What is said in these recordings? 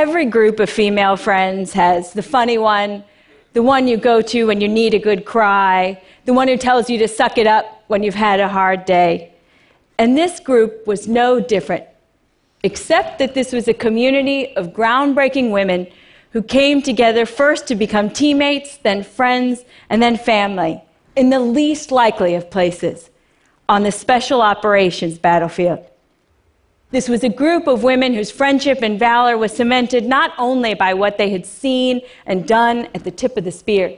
Every group of female friends has the funny one, the one you go to when you need a good cry, the one who tells you to suck it up when you've had a hard day. And this group was no different, except that this was a community of groundbreaking women who came together first to become teammates, then friends, and then family, in the least likely of places, on the special operations battlefield. This was a group of women whose friendship and valor was cemented not only by what they had seen and done at the tip of the spear,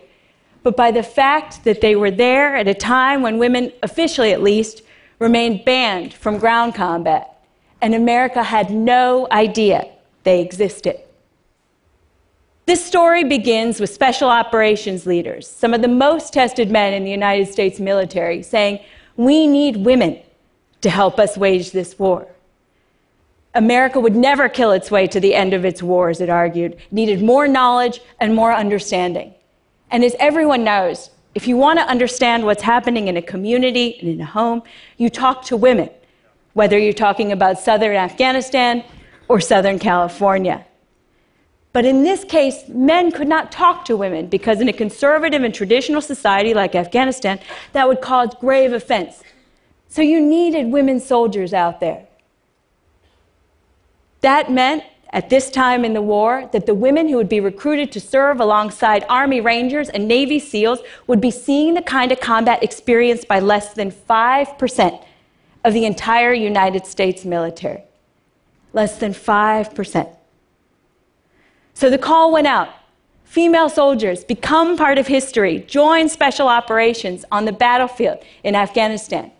but by the fact that they were there at a time when women, officially at least, remained banned from ground combat, and America had no idea they existed. This story begins with special operations leaders, some of the most tested men in the United States military, saying, We need women to help us wage this war. America would never kill its way to the end of its wars, it argued. It needed more knowledge and more understanding. And as everyone knows, if you want to understand what's happening in a community and in a home, you talk to women, whether you're talking about southern Afghanistan or southern California. But in this case, men could not talk to women because in a conservative and traditional society like Afghanistan, that would cause grave offense. So you needed women soldiers out there. That meant, at this time in the war, that the women who would be recruited to serve alongside Army Rangers and Navy SEALs would be seeing the kind of combat experienced by less than 5% of the entire United States military. Less than 5%. So the call went out. Female soldiers, become part of history, join special operations on the battlefield in Afghanistan.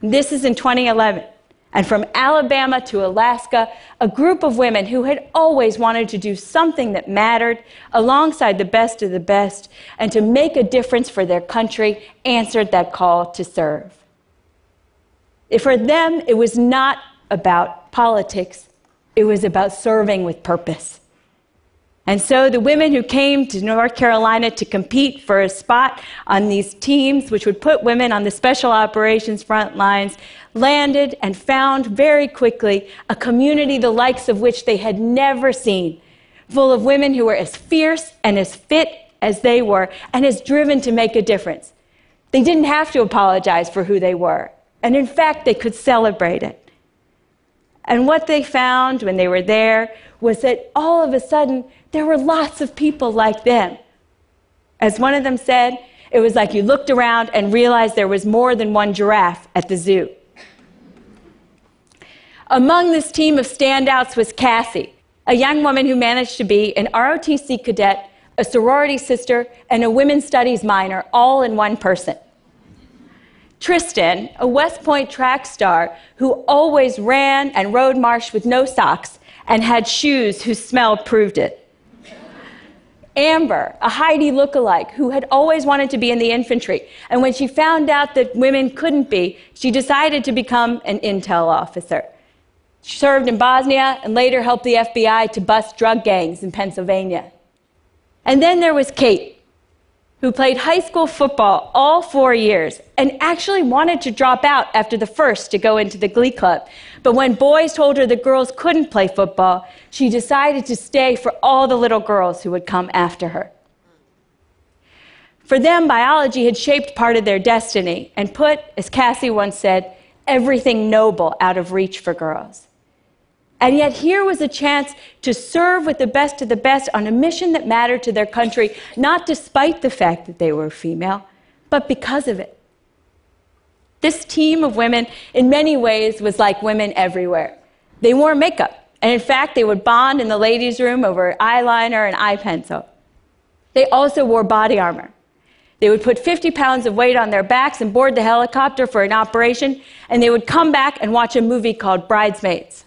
This is in 2011 and from Alabama to Alaska, a group of women who had always wanted to do something that mattered alongside the best of the best and to make a difference for their country answered that call to serve. For them, it was not about politics, it was about serving with purpose. And so the women who came to North Carolina to compete for a spot on these teams, which would put women on the special operations front lines, landed and found very quickly a community the likes of which they had never seen, full of women who were as fierce and as fit as they were and as driven to make a difference. They didn't have to apologize for who they were. And in fact, they could celebrate it. And what they found when they were there was that all of a sudden there were lots of people like them. As one of them said, it was like you looked around and realized there was more than one giraffe at the zoo. Among this team of standouts was Cassie, a young woman who managed to be an ROTC cadet, a sorority sister, and a women's studies minor all in one person. Tristan, a West Point track star who always ran and rode marsh with no socks and had shoes whose smell proved it. Amber, a Heidi lookalike who had always wanted to be in the infantry, and when she found out that women couldn't be, she decided to become an intel officer. She served in Bosnia and later helped the FBI to bust drug gangs in Pennsylvania. And then there was Kate, who played high school football all four years and actually wanted to drop out after the first to go into the glee club. But when boys told her the girls couldn't play football, she decided to stay for all the little girls who would come after her. For them, biology had shaped part of their destiny and put, as Cassie once said, everything noble out of reach for girls. And yet, here was a chance to serve with the best of the best on a mission that mattered to their country, not despite the fact that they were female, but because of it. This team of women, in many ways, was like women everywhere. They wore makeup, and in fact, they would bond in the ladies' room over eyeliner and eye pencil. They also wore body armor. They would put 50 pounds of weight on their backs and board the helicopter for an operation, and they would come back and watch a movie called Bridesmaids.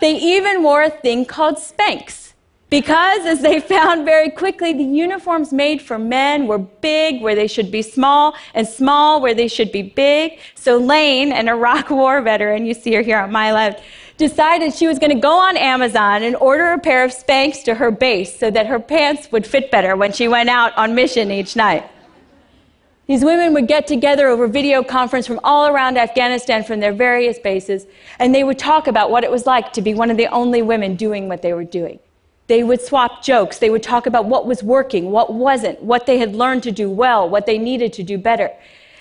They even wore a thing called Spanx. Because, as they found very quickly, the uniforms made for men were big where they should be small, and small where they should be big. So Lane, an Iraq War veteran, you see her here on my left, decided she was going to go on Amazon and order a pair of Spanx to her base so that her pants would fit better when she went out on mission each night. These women would get together over video conference from all around Afghanistan from their various bases, and they would talk about what it was like to be one of the only women doing what they were doing. They would swap jokes. They would talk about what was working, what wasn't, what they had learned to do well, what they needed to do better.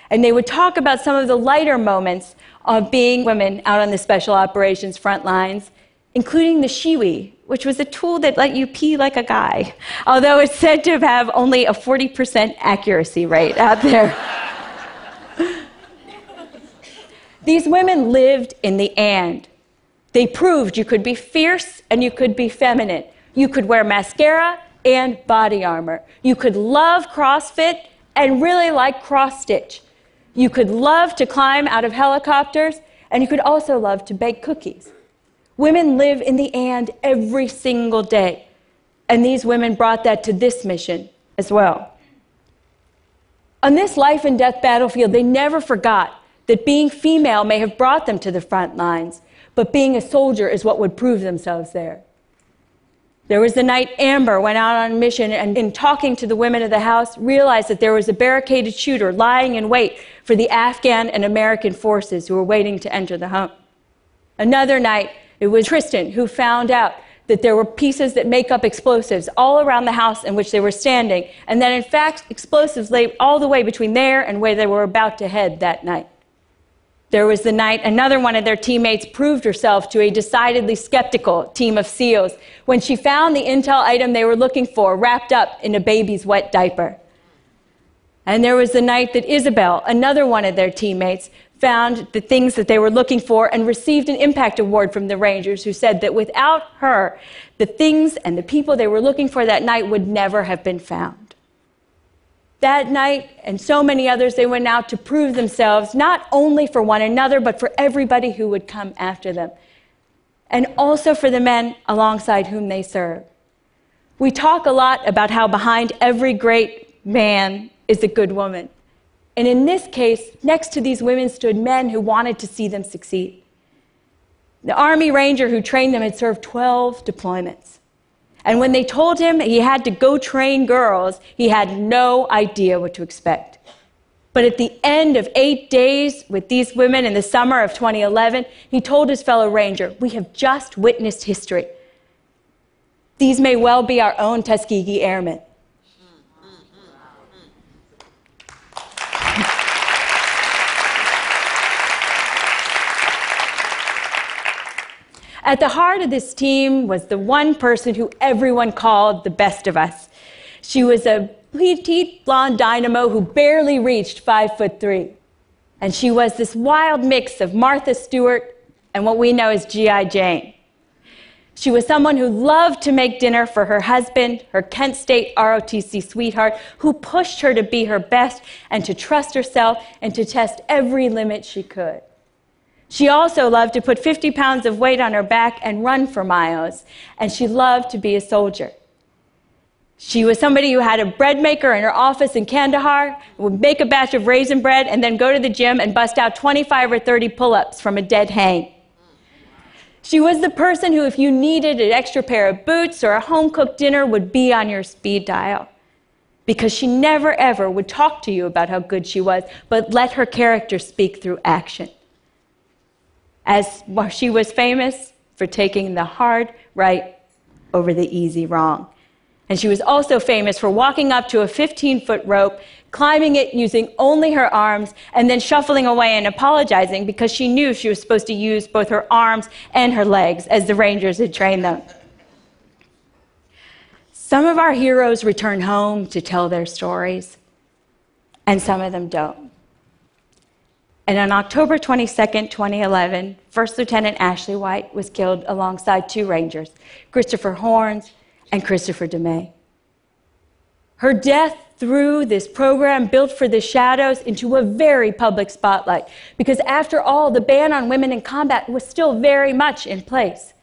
And they would talk about some of the lighter moments of being women out on the special operations front lines, including the Shewee, which was a tool that let you pee like a guy, although it's said to have only a 40% accuracy rate out there. These women lived in the and. They proved you could be fierce and you could be feminine. You could wear mascara and body armor. You could love CrossFit and really like cross stitch. You could love to climb out of helicopters, and you could also love to bake cookies. Women live in the and every single day. And these women brought that to this mission as well. On this life and death battlefield, they never forgot that being female may have brought them to the front lines, but being a soldier is what would prove themselves there. There was the night Amber went out on a mission and, in talking to the women of the house, realized that there was a barricaded shooter lying in wait for the Afghan and American forces who were waiting to enter the home. Another night, it was Tristan who found out that there were pieces that make up explosives all around the house in which they were standing, and that in fact explosives lay all the way between there and where they were about to head that night. There was the night another one of their teammates proved herself to a decidedly skeptical team of SEALs when she found the intel item they were looking for wrapped up in a baby's wet diaper. And there was the night that Isabel, another one of their teammates, found the things that they were looking for and received an impact award from the Rangers, who said that without her, the things and the people they were looking for that night would never have been found. That night, and so many others, they went out to prove themselves, not only for one another, but for everybody who would come after them, and also for the men alongside whom they serve. We talk a lot about how behind every great man is a good woman. And in this case, next to these women stood men who wanted to see them succeed. The Army Ranger who trained them had served 12 deployments. And when they told him he had to go train girls, he had no idea what to expect. But at the end of eight days with these women in the summer of 2011, he told his fellow ranger, We have just witnessed history. These may well be our own Tuskegee Airmen. At the heart of this team was the one person who everyone called the best of us. She was a petite blonde dynamo who barely reached five foot three. And she was this wild mix of Martha Stewart and what we know as G.I. Jane. She was someone who loved to make dinner for her husband, her Kent State ROTC sweetheart, who pushed her to be her best and to trust herself and to test every limit she could. She also loved to put 50 pounds of weight on her back and run for miles, and she loved to be a soldier. She was somebody who had a bread maker in her office in Kandahar, would make a batch of raisin bread, and then go to the gym and bust out 25 or 30 pull ups from a dead hang. She was the person who, if you needed an extra pair of boots or a home cooked dinner, would be on your speed dial. Because she never ever would talk to you about how good she was, but let her character speak through action as she was famous for taking the hard right over the easy wrong. And she was also famous for walking up to a 15 foot rope, climbing it using only her arms, and then shuffling away and apologizing because she knew she was supposed to use both her arms and her legs as the Rangers had trained them. Some of our heroes return home to tell their stories, and some of them don't. And on October 22, 2011, First Lieutenant Ashley White was killed alongside two Rangers, Christopher Horns and Kristoffer Domeij. Her death threw this program built for the shadows into a very public spotlight because, after all, the ban on women in combat was still very much in place.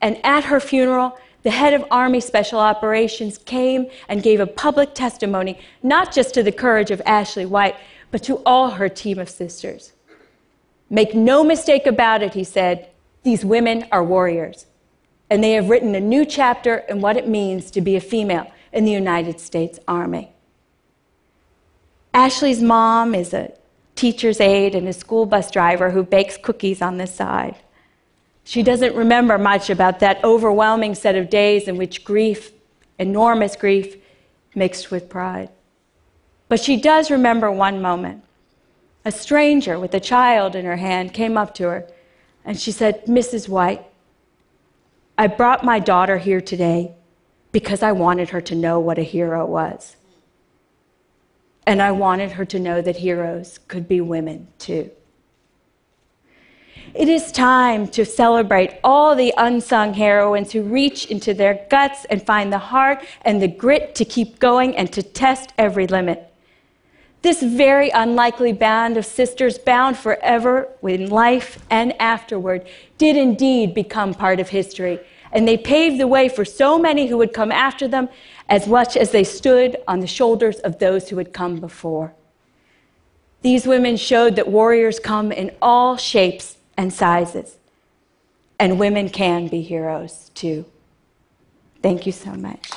And at her funeral, the head of Army Special Operations came and gave a public testimony, not just to the courage of Ashley White, but to all her team of sisters. Make no mistake about it, he said, these women are warriors, and they have written a new chapter in what it means to be a female in the United States Army. Ashley's mom is a teacher's aide and a school bus driver who bakes cookies on the side. She doesn't remember much about that overwhelming set of days in which grief, enormous grief, mixed with pride. But she does remember one moment. A stranger with a child in her hand came up to her and she said, Mrs. White, I brought my daughter here today because I wanted her to know what a hero was. And I wanted her to know that heroes could be women too. It is time to celebrate all the unsung heroines who reach into their guts and find the heart and the grit to keep going and to test every limit. This very unlikely band of sisters bound forever in life and afterward did indeed become part of history, and they paved the way for so many who would come after them as much as they stood on the shoulders of those who had come before. These women showed that warriors come in all shapes and sizes, and women can be heroes too. Thank you so much.